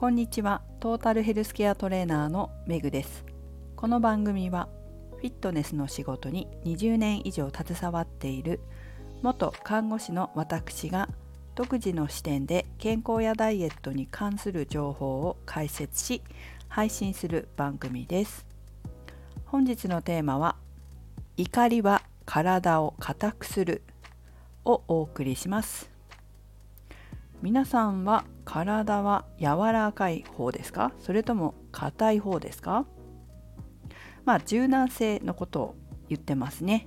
こんにちは。トータルヘルスケアトレーナーのメグです。この番組はフィットネスの仕事に20年以上携わっている元看護師の私が独自の視点で健康やダイエットに関する情報を解説し配信する番組です。本日のテーマは怒りは体を硬くするをお送りします。皆さんは体は柔らかい方ですか？それとも硬い方ですか？まあ柔軟性のことを言ってますね。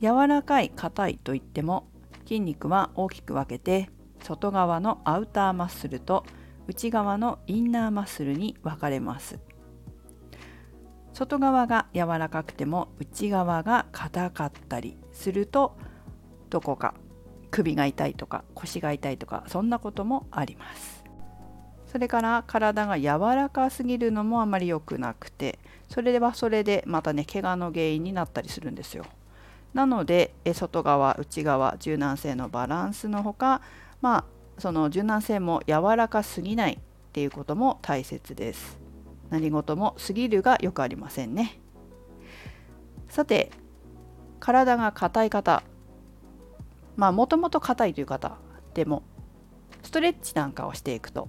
柔らかい硬いといっても筋肉は大きく分けて外側のアウターマッスルと内側のインナーマッスルに分かれます。外側が柔らかくても内側が硬かったりするとどこか首が痛いとか腰が痛いとかそんなこともあります。それから体が柔らかすぎるのもあまり良くなくてそれではそれでまたね怪我の原因になったりするんですよ。なので外側内側柔軟性のバランスのほかまあその柔軟性も柔らかすぎないっていうことも大切です。何事も過ぎるがよくありませんね。さて体が硬い方まあもともと硬いという方でもストレッチなんかをしていくと、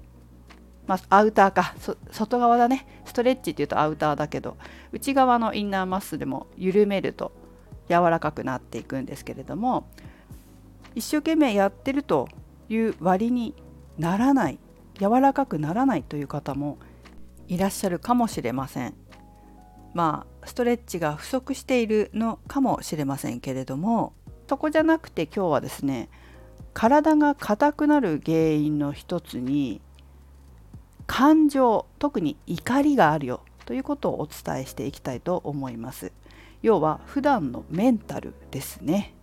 まあ、アウターか。外側だね。ストレッチっていうとアウターだけど内側のインナーマッスルも緩めると柔らかくなっていくんですけれども一生懸命やってるという割にならない柔らかくならないという方もいらっしゃるかもしれません。まあストレッチが不足しているのかもしれませんけれどもそこじゃなくて今日はですね体が硬くなる原因の一つに感情特に怒りがあるよということをお伝えしていきたいと思います。要は普段のメンタルですね。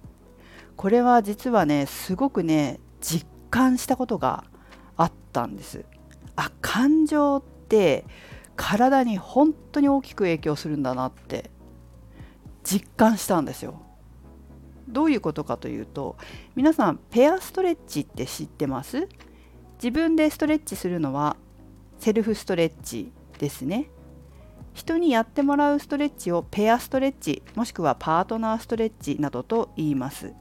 これは実はねすごくね実感したことがあったんです。あ感情って体に本当に大きく影響するんだなって実感したんですよ。どういうことかというと皆さんペアストレッチって知ってます？自分でストレッチするのはセルフストレッチですね。人にやってもらうストレッチをペアストレッチもしくはパートナーストレッチなどと言います。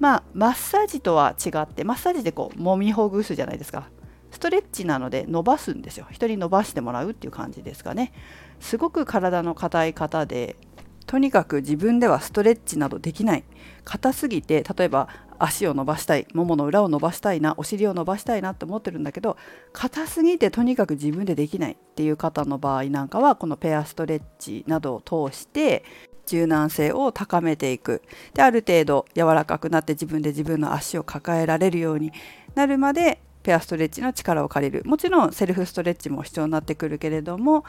まあマッサージとは違ってマッサージでこう揉みほぐすじゃないですか。ストレッチなので伸ばすんですよ。人に伸ばしてもらうっていう感じですかね。すごく体の硬い方でとにかく自分ではストレッチなどできない。硬すぎて例えば足を伸ばしたいももの裏を伸ばしたいなお尻を伸ばしたいなって思ってるんだけど硬すぎてとにかく自分でできないっていう方の場合なんかはこのペアストレッチなどを通して柔軟性を高めていく。である程度柔らかくなって自分で自分の足を抱えられるようになるまでペアストレッチの力を借りる。もちろんセルフストレッチも必要になってくるけれども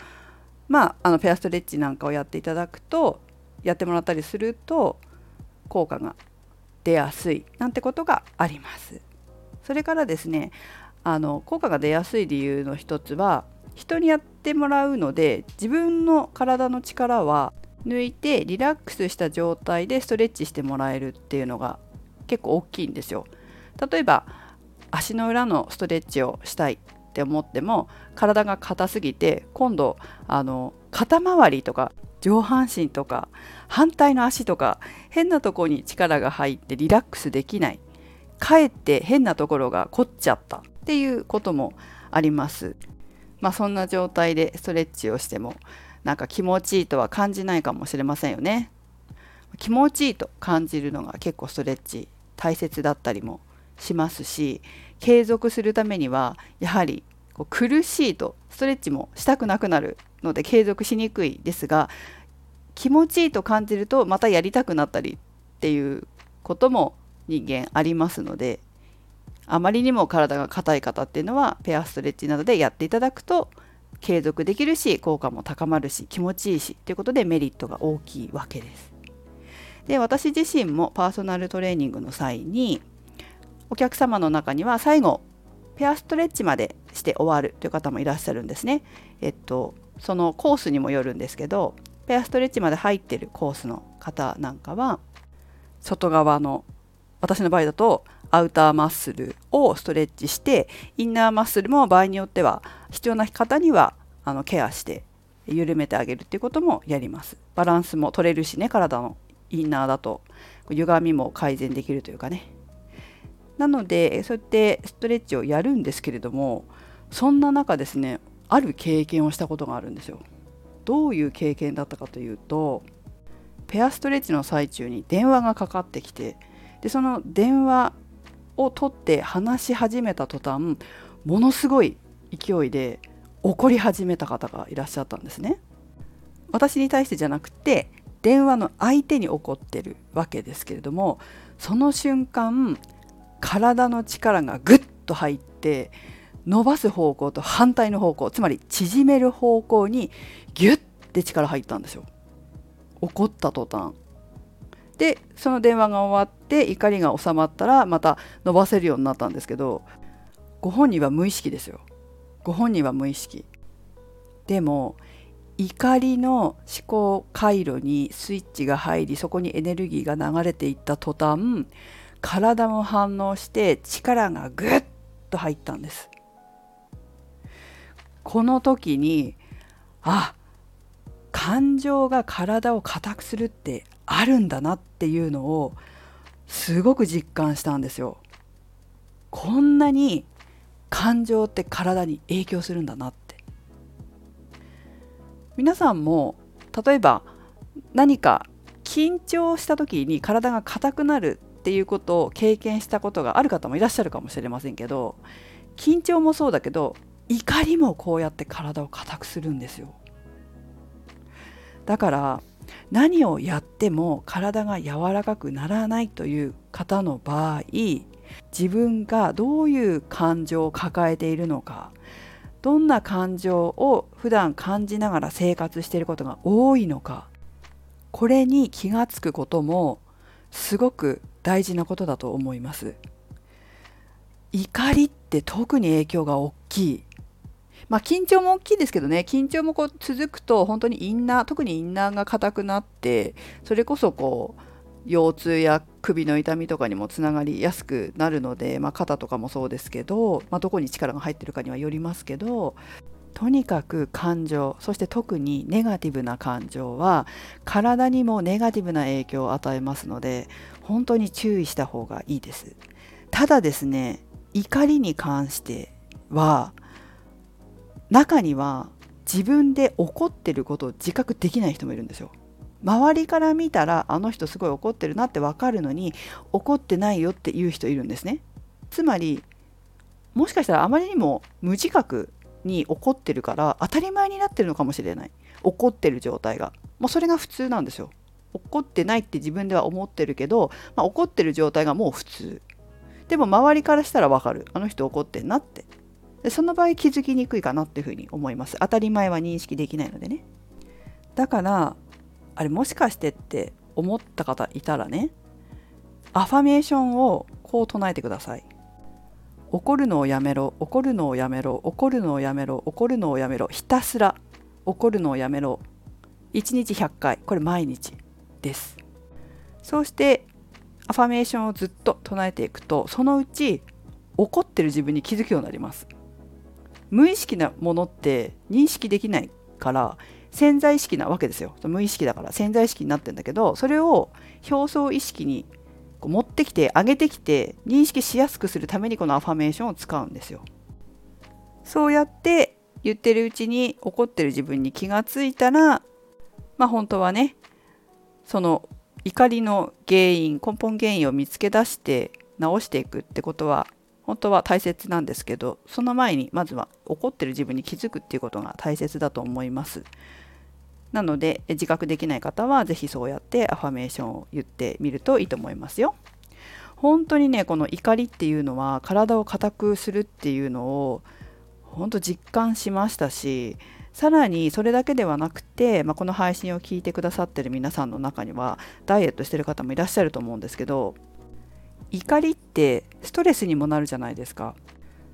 まああのペアストレッチなんかをやっていただくとやってもらったりすると効果が出やすいなんてことがあります。それからですねあの効果が出やすい理由の一つは人にやってもらうので自分の体の力は抜いてリラックスした状態でストレッチしてもらえるっていうのが結構大きいんですよ。例えば足の裏のストレッチをしたいって思っても体が硬すぎて今度あの肩周りとか上半身とか反対の足とか変なとこに力が入ってリラックスできないかえって変なところが凝っちゃったっていうこともあります。まあ、そんな状態でストレッチをしてもなんか気持ちいいとは感じないかもしれませんよね。気持ちいいと感じるのが結構ストレッチ大切だったりもしますし継続するためにはやはりこう苦しいとストレッチもしたくなくなるので継続しにくいですが気持ちいいと感じるとまたやりたくなったりっていうことも人間ありますのであまりにも体が硬い方っていうのはペアストレッチなどでやっていただくと継続できるし効果も高まるし気持ちいいしということでメリットが大きいわけです。で私自身もパーソナルトレーニングの際にお客様の中には最後ペアストレッチまでして終わるという方もいらっしゃるんですね。えっとそのコースにもよるんですけどペアストレッチまで入ってるコースの方なんかは外側の私の場合だとアウターマッスルをストレッチしてインナーマッスルも場合によっては必要な方にはあのケアして緩めてあげるっていうこともやります。バランスも取れるしね体のインナーだと。歪みも改善できるというかね。なのでそうやってストレッチをやるんですけれどもそんな中ですねある経験をしたことがあるんですよ。どういう経験だったかというとペアストレッチの最中に電話がかかってきてでその電話を取って話し始めた途端ものすごい勢いで怒り始めた方がいらっしゃったんですね。私に対してじゃなくて電話の相手に怒ってるわけですけれどもその瞬間体の力がぐっと入って伸ばす方向と反対の方向つまり縮める方向にギュッて力入ったんですよ。怒った途端。でその電話が終わって怒りが収まったらまた伸ばせるようになったんですけどご本人は無意識ですよ。ご本人は無意識。でも怒りの思考回路にスイッチが入りそこにエネルギーが流れていった途端体も反応して力がぐっと入ったんです。この時にあ感情が体を硬くするってあるんだなっていうのをすごく実感したんですよ。こんなに感情って体に影響するんだなって皆さんも例えば何か緊張した時に体が硬くなるっていうことを経験したことがある方もいらっしゃるかもしれませんけど緊張もそうだけど怒りもこうやって体を硬くするんですよ。だから何をやっても体が柔らかくならないという方の場合自分がどういう感情を抱えているのかどんな感情を普段感じながら生活していることが多いのかこれに気がつくこともすごく大事なことだと思います。怒りって特に影響が大きい。まあ、緊張も大きいですけどね緊張もこう続くと本当にインナー特にインナーが硬くなってそれこそこう腰痛や首の痛みとかにもつながりやすくなるので、まあ、肩とかもそうですけど、まあ、どこに力が入ってるかにはよりますけどとにかく感情そして特にネガティブな感情は体にもネガティブな影響を与えますので本当に注意した方がいいです。ただですね怒りに関しては中には自分で怒ってることを自覚できない人もいるんですよ。周りから見たらあの人すごい怒ってるなって分かるのに怒ってないよっていう人いるんですね。つまりもしかしたらあまりにも無自覚に怒ってるから当たり前になってるのかもしれない。怒ってる状態が。もうそれが普通なんですよ。怒ってないって自分では思ってるけど、まあ、怒ってる状態がもう普通。でも周りからしたら分かる。あの人怒ってんなって。その場合気づきにくいかなっていうふうに思います。当たり前は認識できないのでね。だからあれもしかしてって思った方いたらねアファメーションをこう唱えてください。怒るのをやめろ怒るのをやめろ怒るのをやめろ怒るのをやめろひたすら怒るのをやめろ。1日100回。これ毎日です。そうしてアファメーションをずっと唱えていくとそのうち怒ってる自分に気づくようになります。無意識なものって認識できないから潜在意識なわけですよ。無意識だから潜在意識になってんだけどそれを表層意識に持ってきて上げてきて認識しやすくするためにこのアファメーションを使うんですよ。そうやって言ってるうちに怒ってる自分に気がついたらまあ本当はねその怒りの原因根本原因を見つけ出して直していくってことは本当は大切なんですけどその前にまずは怒ってる自分に気づくっていうことが大切だと思います。なので自覚できない方は是非そうやってアファメーションを言ってみるといいと思いますよ。本当にねこの怒りっていうのは体を硬くするっていうのを本当実感しましたしさらにそれだけではなくて、まあ、この配信を聞いてくださってる皆さんの中にはダイエットしてる方もいらっしゃると思うんですけど怒りってストレスにもなるじゃないですか。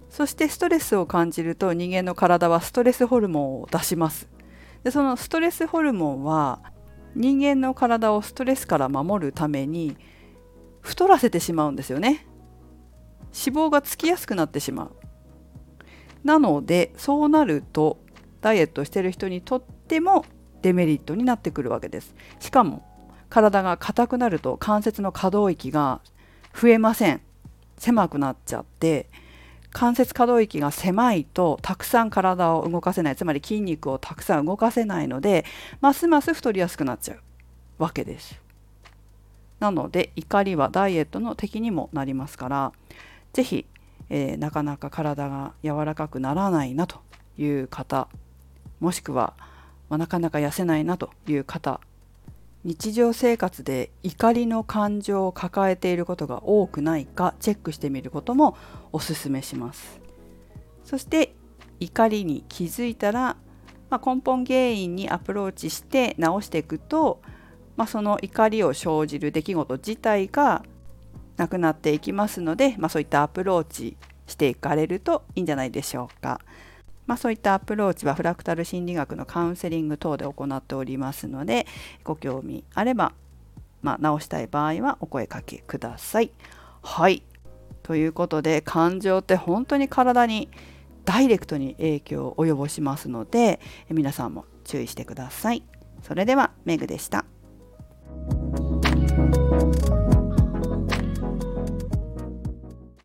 そしてストレスを感じると人間の体はストレスホルモンを出します。でそのストレスホルモンは人間の体をストレスから守るために太らせてしまうんですよね。脂肪がつきやすくなってしまう。なのでそうなるとダイエットしてる人にとってもデメリットになってくるわけです。しかも体が硬くなると関節の可動域が増えません狭くなっちゃって関節可動域が狭いとたくさん体を動かせないつまり筋肉をたくさん動かせないのでますます太りやすくなっちゃうわけです。なので怒りはダイエットの敵にもなりますから是非、えー、なかなか体が柔らかくならないなという方もしくは、まあ、なかなか痩せないなという方日常生活で怒りの感情を抱えていることが多くないかチェックしてみることもおすすめしますそして怒りに気づいたら、まあ、根本原因にアプローチして直していくと、まあ、その怒りを生じる出来事自体がなくなっていきますので、まあ、そういったアプローチしていかれるといいんじゃないでしょうか。まあ、そういったアプローチはフラクタル心理学のカウンセリング等で行っておりますのでご興味あれば、まあ、直したい場合はお声かけください。はいということで感情って本当に体にダイレクトに影響を及ぼしますので皆さんも注意してください。それではメグでした。